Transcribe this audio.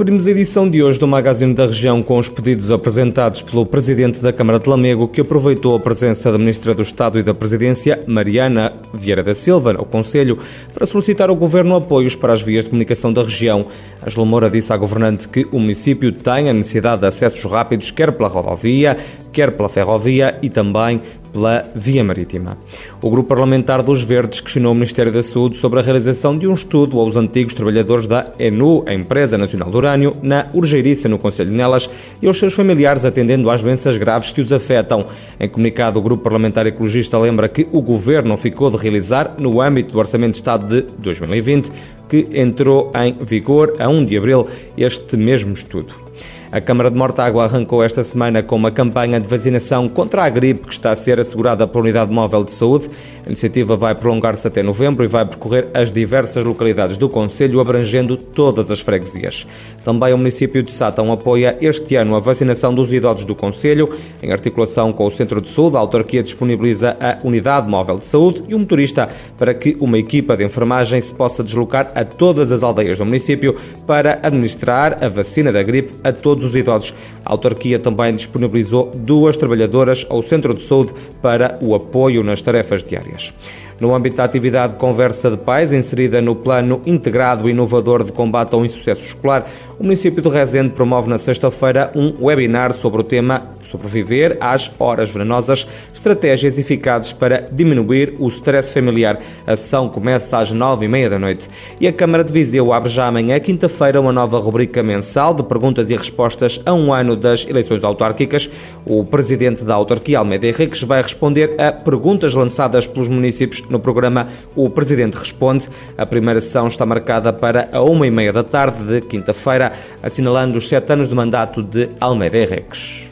Abrimos a edição de hoje do Magazine da Região com os pedidos apresentados pelo Presidente da Câmara de Lamego, que aproveitou a presença da Ministra do Estado e da Presidência, Mariana Vieira da Silva, ao Conselho, para solicitar ao Governo apoios para as vias de comunicação da região. Angela Moura disse à governante que o município tem a necessidade de acessos rápidos, quer pela rodovia, quer pela ferrovia e também pela via marítima. O Grupo Parlamentar dos Verdes questionou o Ministério da Saúde sobre a realização de um estudo aos antigos trabalhadores da ENU, a Empresa Nacional do Urânio, na Urgeiriça, no Conselho de Nelas, e aos seus familiares atendendo às doenças graves que os afetam. Em comunicado, o Grupo Parlamentar Ecologista lembra que o Governo ficou de realizar, no âmbito do Orçamento de Estado de 2020, que entrou em vigor a 1 de abril, este mesmo estudo. A Câmara de Mortágua arrancou esta semana com uma campanha de vacinação contra a gripe que está a ser assegurada pela Unidade Móvel de Saúde. A iniciativa vai prolongar-se até novembro e vai percorrer as diversas localidades do Conselho, abrangendo todas as freguesias. Também o município de Sátão apoia este ano a vacinação dos idosos do Conselho. Em articulação com o Centro de Saúde, a autarquia disponibiliza a Unidade Móvel de Saúde e um motorista para que uma equipa de enfermagem se possa deslocar a todas as aldeias do município para administrar a vacina da gripe a todos todos os idosos. A autarquia também disponibilizou duas trabalhadoras ao Centro de Saúde para o apoio nas tarefas diárias. No âmbito da atividade Conversa de Pais, inserida no Plano Integrado e Inovador de Combate ao Insucesso Escolar, o município de Rezende promove na sexta-feira um webinar sobre o tema Sobreviver às Horas Venenosas, estratégias eficazes para diminuir o stress familiar. A sessão começa às nove e meia da noite. E a Câmara de Viseu abre já amanhã, quinta-feira, uma nova rubrica mensal de perguntas e respostas a um ano das eleições autárquicas. O presidente da autarquia, Almeida Henriques, vai responder a perguntas lançadas pelos municípios no programa O Presidente Responde. A primeira sessão está marcada para a uma e meia da tarde de quinta-feira, assinalando os sete anos de mandato de Almeida Henriques.